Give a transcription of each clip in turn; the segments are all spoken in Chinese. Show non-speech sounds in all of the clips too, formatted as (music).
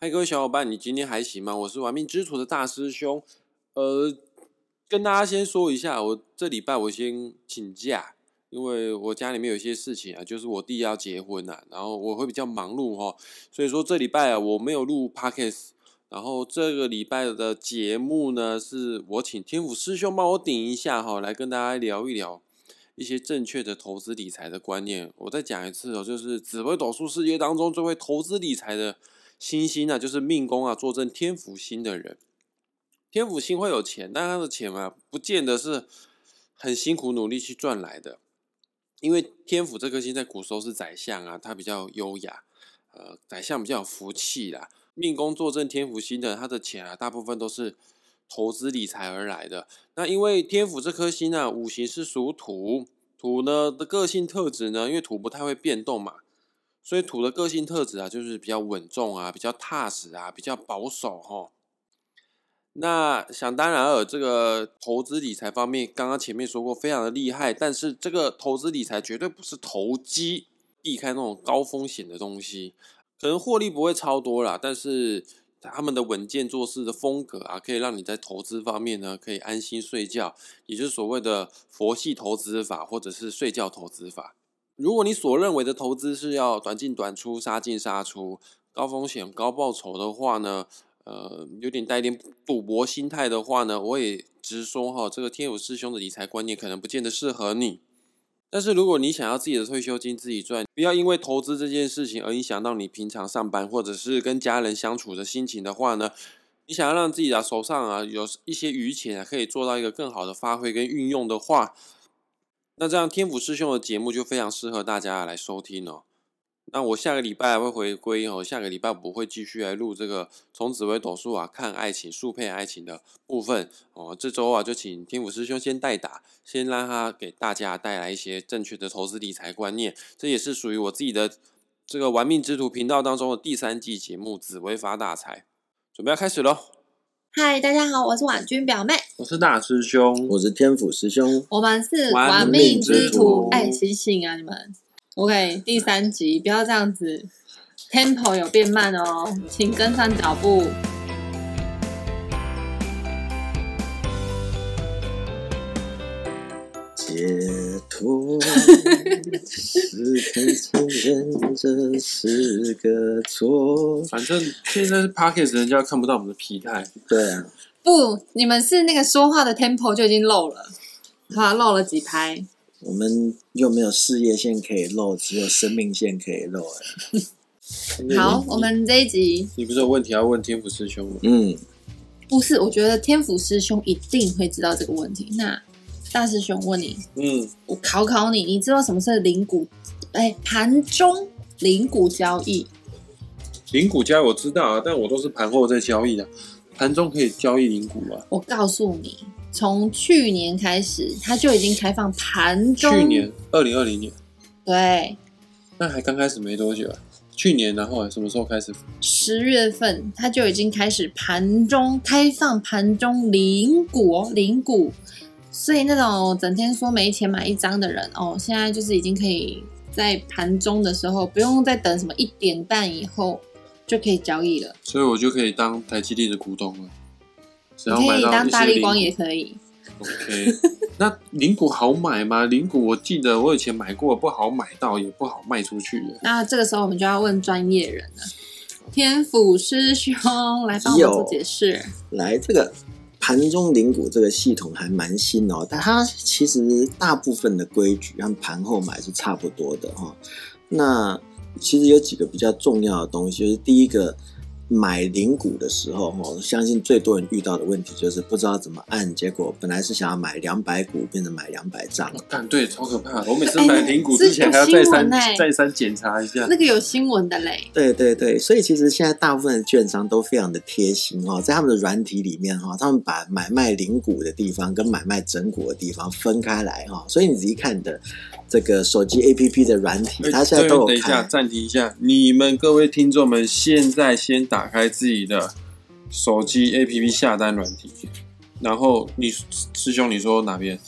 嗨，各位小伙伴，你今天还行吗？我是玩命之徒的大师兄。呃，跟大家先说一下，我这礼拜我先请假，因为我家里面有一些事情啊，就是我弟要结婚啊，然后我会比较忙碌哈，所以说这礼拜啊我没有录 podcast。然后这个礼拜的节目呢，是我请天府师兄帮我顶一下哈，来跟大家聊一聊一些正确的投资理财的观念。我再讲一次哦，就是紫微斗数世界当中最会投资理财的星星啊，就是命宫啊，坐镇天府星的人。天府星会有钱，但他的钱啊，不见得是很辛苦努力去赚来的。因为天府这颗星在古时候是宰相啊，他比较优雅，呃，宰相比较有福气啦。命宫坐镇天府星的，他的钱啊，大部分都是投资理财而来的。那因为天府这颗星呢，五行是属土，土呢的个性特质呢，因为土不太会变动嘛，所以土的个性特质啊，就是比较稳重啊，比较踏实啊，比较保守哈。那想当然尔，这个投资理财方面，刚刚前面说过非常的厉害，但是这个投资理财绝对不是投机，避开那种高风险的东西。可能获利不会超多啦，但是他们的稳健做事的风格啊，可以让你在投资方面呢，可以安心睡觉，也就是所谓的佛系投资法，或者是睡觉投资法。如果你所认为的投资是要短进短出、杀进杀出、高风险高报酬的话呢，呃，有点带点赌博心态的话呢，我也直说哈，这个天有师兄的理财观念可能不见得适合你。但是如果你想要自己的退休金自己赚，不要因为投资这件事情而影响到你平常上班或者是跟家人相处的心情的话呢，你想要让自己的手上啊有一些余钱，可以做到一个更好的发挥跟运用的话，那这样天府师兄的节目就非常适合大家来收听哦。那我下个礼拜会回归哦，下个礼拜不会继续来录这个从紫微斗数啊看爱情速配爱情的部分哦。这周啊就请天府师兄先代打，先让他给大家带来一些正确的投资理财观念。这也是属于我自己的这个玩命之徒频道当中的第三季节目《紫薇发大财》，准备要开始喽！嗨，大家好，我是婉君表妹，我是大师兄，我是天府师兄，我们是玩命命之徒之徒。哎，醒醒啊，你们！OK，第三集不要这样子，Tempo 有变慢哦，请跟上脚步。是可以承认这是个错。反正现在是 Pockets，人家看不到我们的疲态。对啊，不，你们是那个说话的 Tempo 就已经漏了，好，漏了几拍。我们又没有事业线可以漏，只有生命线可以漏。哎 (laughs) 好，我们这一集你不是有问题要问天府师兄吗？嗯，不是，我觉得天府师兄一定会知道这个问题。那大师兄问你，嗯，我考考你，你知道什么是零股？哎，盘中零股交易。零股交易我知道啊，但我都是盘后在交易的，盘中可以交易零股吗？我告诉你，从去年开始，它就已经开放盘中。去年二零二零年，对，那还刚开始没多久啊。去年然后什么时候开始？十月份它就已经开始盘中开放盘中零股哦，零股。所以那种整天说没钱买一张的人哦，现在就是已经可以在盘中的时候，不用再等什么一点半以后就可以交易了。所以我就可以当台积电的股东了。只要你可以当大力光零也可以。OK，那零股好买吗？零股我记得我以前买过，不好买到，也不好卖出去的。那这个时候我们就要问专业人了，天府师兄来帮我们做解释。来这个盘中领股这个系统还蛮新哦，但它其实大部分的规矩和盘后买是差不多的哈、那其实有几个比较重要的东西，就是第一个。买零股的时候，哈，相信最多人遇到的问题就是不知道怎么按，结果本来是想要买两百股，变成买两百张，我干对，超可怕。的！我每次哎买零股之前还要再三再三检查一下。那。个有新闻的嘞，对对对，所以其实现在大部分的券商都非常的贴心哦、在他们的软体里面哈、他们把买卖零股的地方跟买卖整股的地方分开来哈、所以你仔细看你的这个手机 APP 的软体，哎它现在都有等一下，暂停一下，你们各位听众们，现在先打开自己的手机 APP 下单软体，然后你师兄你说哪边？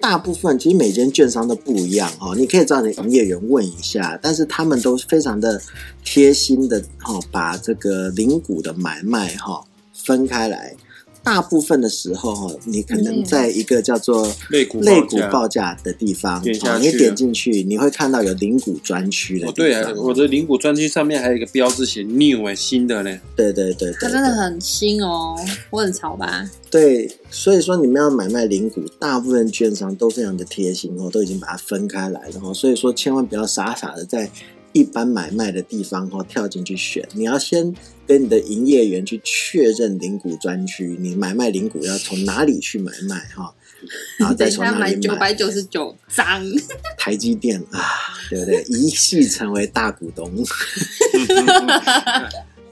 大部分其实每间券商都不一样哦，你可以找你的营业员问一下，但是他们都非常的贴心的哦，把这个零股的买卖哈分开来。大部分的时候哈，你可能在一个叫做类股类股报价的地方，哦你去点进去，你会看到有灵骨专区的哦，地对啊方。，我的灵骨专区上面还有一个标志写 new 哎，新的呢。对对对对它真的很新哦，我很潮吧？对，所以说你们要买卖灵骨，大部分券商都非常的贴心哦，都已经把它分开来了哦。所以说千万不要傻傻的在一般买卖的地方哦跳进去选，你要先跟你的营业员去确认零股专区，你买卖零股要从哪里去买卖哈、(laughs) 然后再从哪里买九百九十九张，台积电啊，对不对？一系成为大股东。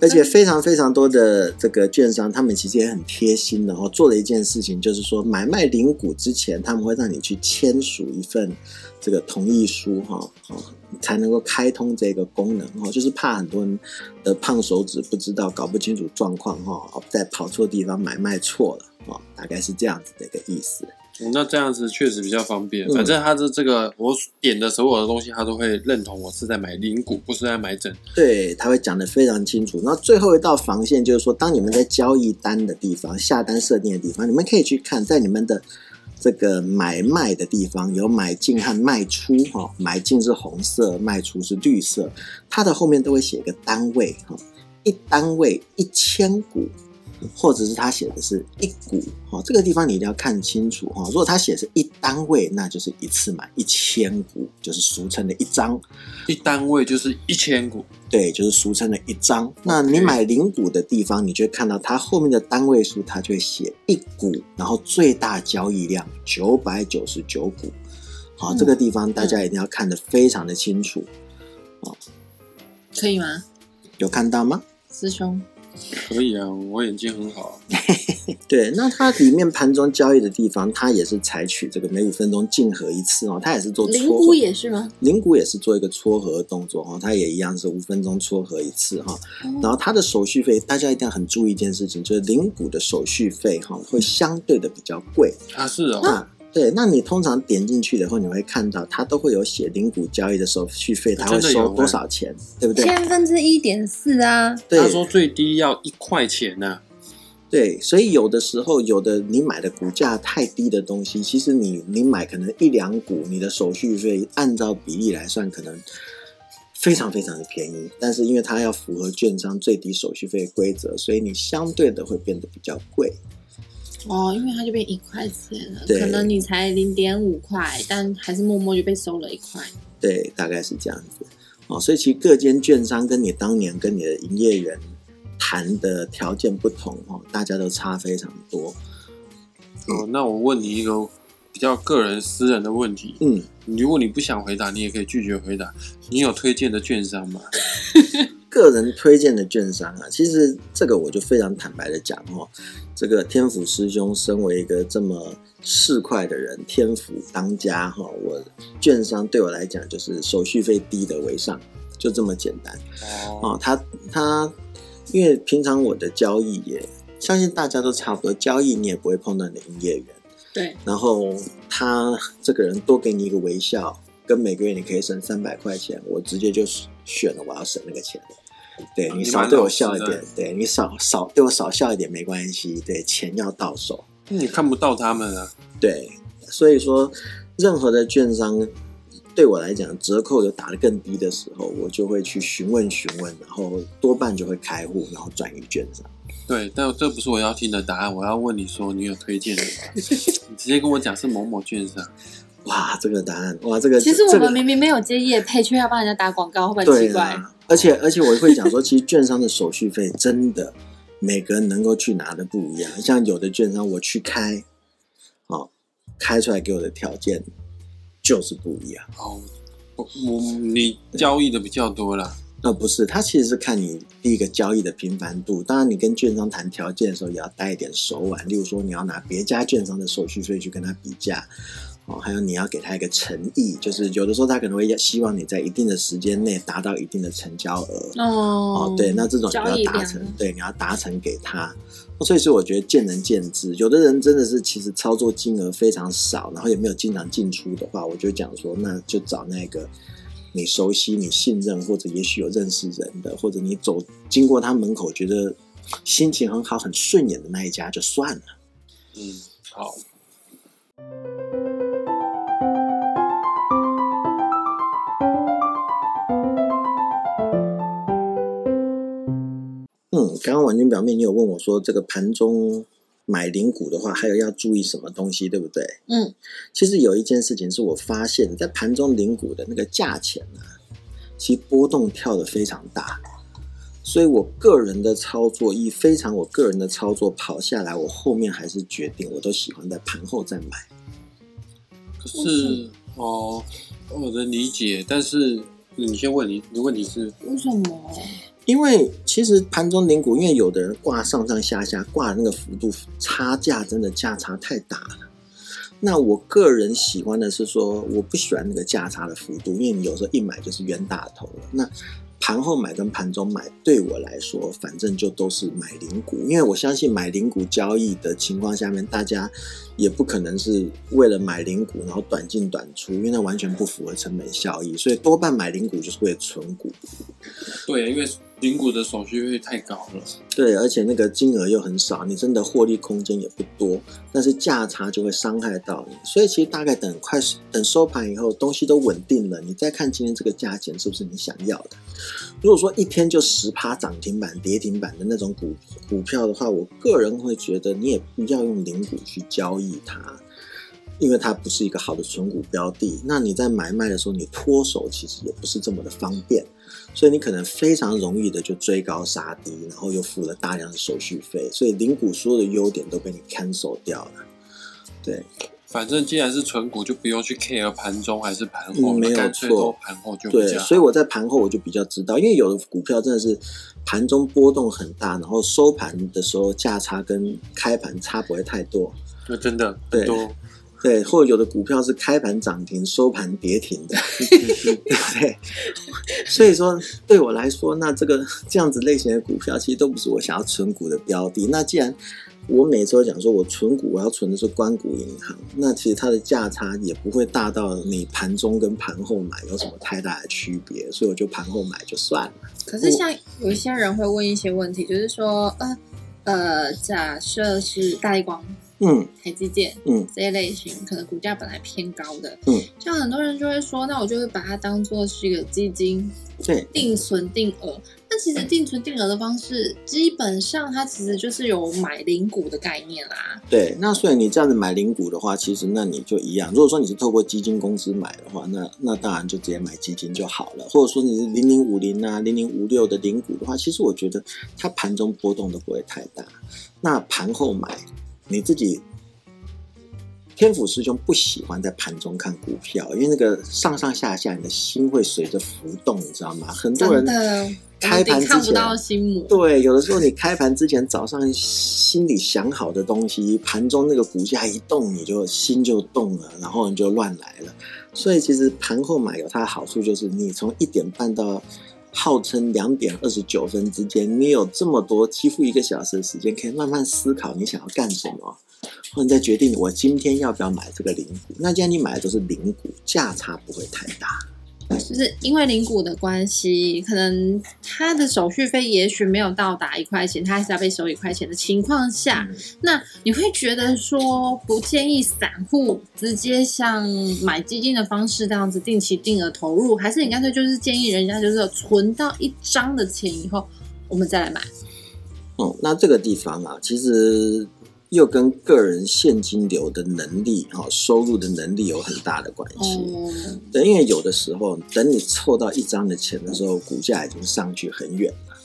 而且非常非常多的这个券商，他们其实也很贴心的哦，做了一件事情，就是说买卖零股之前，他们会让你去签署一份这个同意书哈，哦，才能够开通这个功能哦，就是怕很多人的胖手指不知道、搞不清楚状况哈，哦在跑错地方买卖错了哦，大概是这样子的一个意思。哦那这样子确实比较方便。嗯反正他的这个我点的所有的东西，他都会认同我是在买零股，不是在买整。对，他会讲得非常清楚。那最后一道防线就是说，当你们在交易单的地方、下单设定的地方，你们可以去看，在你们的这个买卖的地方有买进和卖出哈、买进是红色，卖出是绿色，它的后面都会写一个单位哈、一单位一千股。或者是他写的是一股，哦，这个地方你一定要看清楚哈。如果他写是一单位，那就是一次买一千股，就是俗称的一张。一单位就是一千股，对，就是俗称的一张。那你买零股的地方，你就会看到它后面的单位数，它就会写一股，然后最大交易量九百九十九股。好，这个地方大家一定要看得非常的清楚。哦可以吗，有看到吗？师兄？可以啊，我眼睛很好。(laughs) 对，那它里面盘中交易的地方，它也是采取这个每五分钟竞合一次哦，它也是做灵撮合菇也是吗？灵股也是做一个撮合的动作哈，它也一样是五分钟撮合一次哈。然后它的手续费，大家一定要很注意一件事情，就是灵股的手续费哈会相对的比较贵。啊，是哦，那对，那你通常点进去的话，你会看到它都会有写零股交易的手续费，它会收多少钱，对不对？千分之一点四啊，对他说最低要一块钱呢、对，所以有的时候，有的你买的股价太低的东西，其实你你买可能一两股，你的手续费按照比例来算，可能非常非常的便宜。但是因为它要符合券商最低手续费的规则，所以你相对的会变得比较贵。哦，因为它就变一块钱了，对可能你才零点五块，但还是默默就被收了一块。对，大概是这样子。哦，所以其实各间券商跟你当年跟你的营业员谈的条件不同哦，大家都差非常多。哦，那我问你一个比较个人私人的问题，嗯，如果你不想回答，你也可以拒绝回答。你有推荐的券商吗？(laughs) 个人推荐的券商啊，其实这个我就非常坦白的讲哦，这个天府师兄身为一个这么市侩的人，天府当家哈、我券商对我来讲就是手续费低的为上，就这么简单哦，哦。他他因为平常我的交易也相信大家都差不多，交易你也不会碰到你的营业员，对，然后他这个人多给你一个微笑，跟每个月你可以省三百块钱，我直接就选了我要省那个钱。对你少对我笑一点，对你少少对我少笑一点没关系，对钱要到手。你看不到他们啊。对，所以说任何的券商对我来讲折扣有打得更低的时候，我就会去询问询问，然后多半就会开户，然后转移券商。对，但这不是我要听的答案。我要问你说，你有推荐的吗？你直接跟我讲是某某券商。哇，这个答案，哇，这个其实我这个们明明没有接业配，却要帮人家打广告，会不会很奇怪？啊，而且而且我会讲说，其实券商的手续费真的每个人能够去拿的不一样。像有的券商我去开，哦，开出来给我的条件就是不一样。哦，我我你交易的比较多了。那不是，他其实是看你第一个交易的频繁度。当然，你跟券商谈条件的时候，也要带一点手腕。例如说，你要拿别家券商的手续费去跟他比价，哦，还有你要给他一个诚意，就是有的时候他可能会希望你在一定的时间内达到一定的成交额。哦哦，对，那这种你要达成，对，你要达成给他。所以是，我觉得见仁见智。有的人真的是其实操作金额非常少，然后也没有经常进出的话，我就讲说，那就找那个你熟悉、你信任，或者也许有认识人的，或者你走经过他门口觉得心情很好、很顺眼的那一家就算了。嗯，好，嗯，刚刚婉君表妹，你有问我说，这个盘中买零股的话，还有要注意什么东西，对不对？嗯，其实有一件事情是我发现，在盘中零股的那个价钱呢、其实波动跳的非常大，所以我个人的操作，以非常我个人的操作跑下来，我后面还是决定，我都喜欢在盘后再买。可是哦，我的理解，但是你先问你，你的问题是为什么？因为其实盘中零股，因为有的人挂上上下下挂的那个幅度差价真的价差太大了。那我个人喜欢的是说，我不喜欢那个价差的幅度，因为你有时候一买就是冤大头了。那盘后买跟盘中买对我来说，反正就都是买零股，因为我相信买零股交易的情况下面，大家也不可能是为了买零股然后短进短出，因为那完全不符合成本效益，所以多半买零股就是为了存股。对，因为零股的手续费太高了。对，而且那个金额又很少，你真的获利空间也不多，但是价差就会伤害到你。所以其实大概等快等收盘以后，东西都稳定了，你再看今天这个价钱是不是你想要的。如果说一天就十趴涨停板、跌停板的那种股股票的话，我个人会觉得你也不要用零股去交易它。因为它不是一个好的存股标的，那你在买卖的时候，你脱手其实也不是这么的方便，所以你可能非常容易的就追高杀低，然后又付了大量的手续费，所以零股所有的优点都被你 cancel 掉了。对，反正既然是纯股，就不用去 care 盘中还是盘后，嗯没有错盘后就对，所以我在盘后我就比较知道，因为有的股票真的是盘中波动很大，然后收盘的时候价差跟开盘差不会太多。那真的对很多 (laughs) 对，或者有的股票是开盘涨停，收盘跌停的，(laughs) 对不对？所以说，对我来说，那这个这样子类型的股票，其实都不是我想要存股的标的。那既然我每周讲说我存股，我要存的是关谷银行，那其实它的价差也不会大到你盘中跟盘后买有什么太大的区别，所以我就盘后买就算了。可是像有一些人会问一些问题，就是说，呃呃，假设是大力光、嗯台积电嗯这一类型，可能股价本来偏高的，嗯，像很多人就会说，那我就会把它当做是一个基金对，定存定额。那其实定存定额的方式，基本上它其实就是有买零股的概念啦。对，那所以你这样子买零股的话，其实那你就一样。如果说你是透过基金公司买的话，那那当然就直接买基金就好了。或者说你是零零五零啊、零零五六的零股的话，其实我觉得它盘中波动都不会太大。那盘后买，你自己天府师兄不喜欢在盘中看股票，因为那个上上下下，你的心会随着浮动，你知道吗？很多人开盘之前看不到心魔。对，有的时候你开盘之前早上心里想好的东西，盘中那个股价一动，你就心就动了，然后你就乱来了。所以其实盘后买有它的好处，就是你从一点半到号称两点二十九分之间，你有这么多几乎一个小时的时间，可以慢慢思考你想要干什么，或者再决定我今天要不要买这个零股。那既然你买的都是零股，价差不会太大。就是因为零股的关系，可能他的手续费也许没有到达一块钱，他还是要被收一块钱的情况下，那你会觉得说不建议散户直接像买基金的方式这样子定期定额投入，还是你干脆就是建议人家就是存到一张的钱以后，我们再来买？哦，那这个地方啊，其实又跟个人现金流的能力、哈、收入的能力有很大的关系。哦，对，因为有的时候，等你凑到一张的钱的时候，股价已经上去很远了。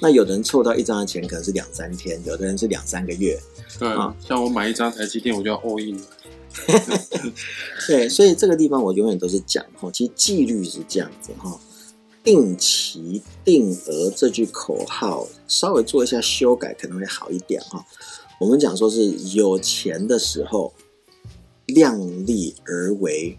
那有的人凑到一张的钱可能是两三天，有的人是两三个月。对啊，像我买一张台积电，我就要 all in。(laughs) 对，所以这个地方我永远都是讲哈，其实纪律是这样子哈，定期定额这句口号稍微做一下修改可能会好一点哈。我们讲说是有钱的时候量力而为，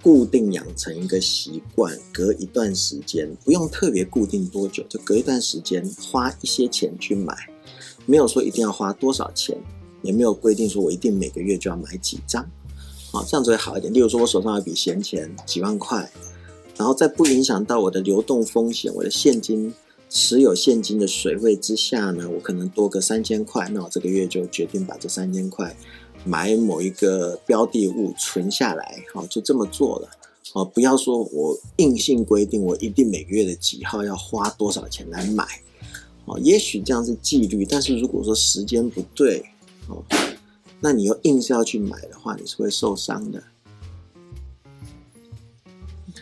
固定养成一个习惯，隔一段时间不用特别固定多久，就隔一段时间花一些钱去买，没有说一定要花多少钱，也没有规定说我一定每个月就要买几张，好，这样子会好一点。例如说，我手上有笔闲钱几万块，然后在不影响到我的流动风险，我的现金持有现金的水位之下呢，我可能多个三千块，那我这个月就决定把这三千块。买某一个标的物存下来，好，就这么做了，哦，不要说我硬性规定我一定每个月的几号要花多少钱来买，哦，也许这样是纪律，但是如果说时间不对，哦，那你又硬是要去买的话，你是会受伤的。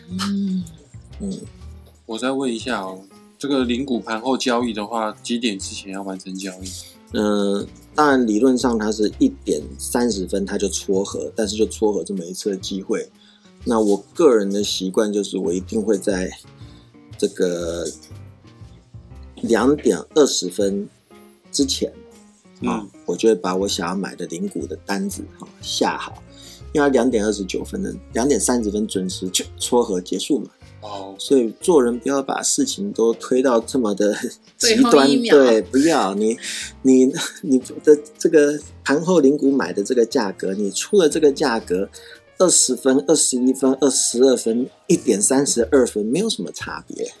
嗯，嗯，我再问一下哦，这个零股盘后交易的话，几点之前要完成交易？嗯，当然理论上它是一点三十分它就撮合，但是就撮合这么一次的机会。那我个人的习惯就是，我一定会在这个两点二十分之前啊，嗯我就会把我想要买的零股的单子哈下好，因为两点二十九分的两点三十分准时就撮合结束嘛。哦，所以做人不要把事情都推到这么的 (laughs) 极端对，不要你你你的这个盘后零股买的这个价格，你出了这个价格，二十分、二十一分、二十二分、一点三十二分，没有什么差别。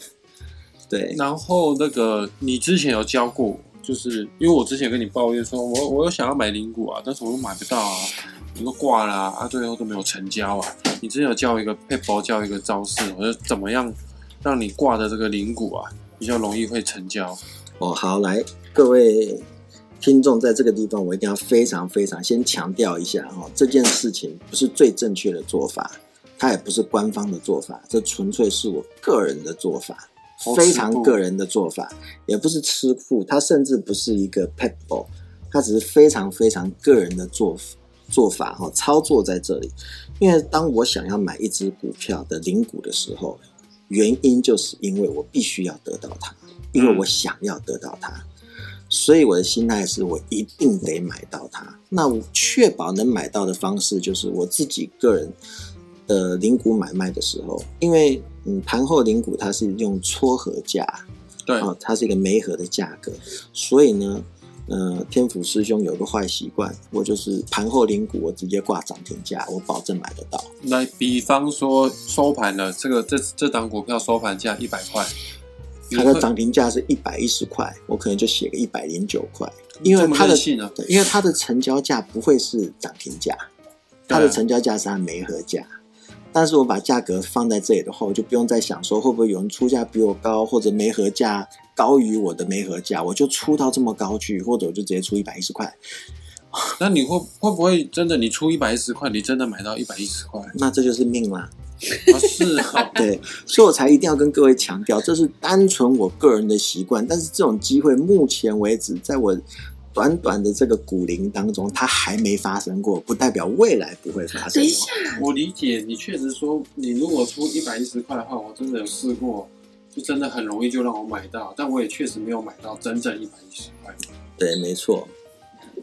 对，然后那个你之前有教过我，就是因为我之前跟你抱怨说，我我有想要买零股啊，但是我又买不到啊，我都挂了啊，最后都没有成交啊。你之前有教一个配包，教一个招式，我就怎么样让你挂的这个零股啊比较容易会成交。哦，好，来各位听众，在这个地方我一定要非常非常先强调一下哦，这件事情不是最正确的做法，它也不是官方的做法，这纯粹是我个人的做法，非常个人的做法，也不是吃库，它甚至不是一个 pet ball，它只是非常非常个人的做做法哈、哦，操作在这里。因为当我想要买一只股票的零股的时候，原因就是因为我必须要得到它，因为我想要得到它，所以我的心态是我一定得买到它。那我确保能买到的方式就是我自己个人的零股买卖的时候，因为嗯盘后零股它是用撮合价，对，哦，它是一个媒合的价格，所以呢，呃，天府师兄有个坏习惯，我就是盘后零股我直接挂涨停价，我保证买得到。那，比方说收盘了，这个这这档股票收盘价一百块，它的涨停价是一百一十块，我可能就写个一百零九块，因为它的因为它的成交价不会是涨停价，它的成交价是按媒合价。但是我把价格放在这里的话，我就不用再想说会不会有人出价比我高，或者媒合价高于我的媒合价，我就出到这么高去，或者我就直接出一百一十块。(laughs) 那你会会不会真的你出一百一十块，你真的买到一百一十块？那这就是命啦。啊，是啊，(laughs) 对，所以我才一定要跟各位强调，这是单纯我个人的习惯。但是这种机会，目前为止，在我短短的这个股龄当中，它还没发生过，不代表未来不会发生等一下哦。，我理解你确实说，你如果出一百一十块的话，我真的有试过，就真的很容易就让我买到，但我也确实没有买到真正一百一十块。对，没错。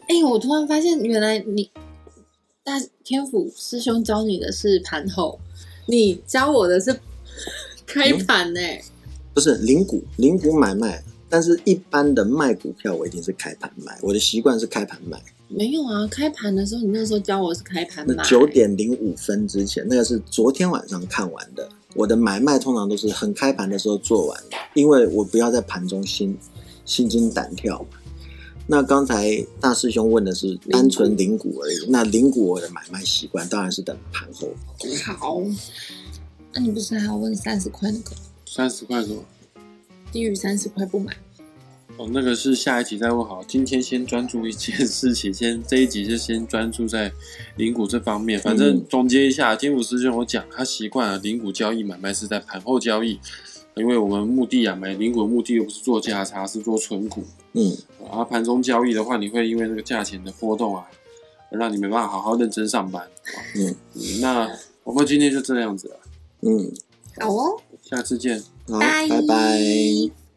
哎、我突然发现，原来你大天府师兄教你的是盘后，你教我的是开盘呢、不是零股，零股买卖，但是一般的卖股票，我一定是开盘卖。我的习惯是开盘卖。没有啊，开盘的时候，你那时候教我是开盘买。那九点零五分之前，那个是昨天晚上看完的。我的买卖通常都是很开盘的时候做完的，因为我不要在盘中心心惊胆跳嘛。那刚才大师兄问的是单纯零股而已，那零股我的买卖习惯当然是等盘后。好，那、你不是还要问三十块那个？三十块多，低于三十块不买。哦，那个是下一集再问好。今天先专注一件事情，先这一集就先专注在零股这方面。反正嗯总结一下，天府师兄我讲，他习惯了零股交易买卖是在盘后交易，因为我们目的啊，买零股的目的又不是做价差，是做存股。嗯，然后盘中交易的话，你会因为那个价钱的波动啊，而让你没办法好好认真上班。嗯嗯，那我们今天就这样子了，嗯，好哦，下次见。好，拜拜拜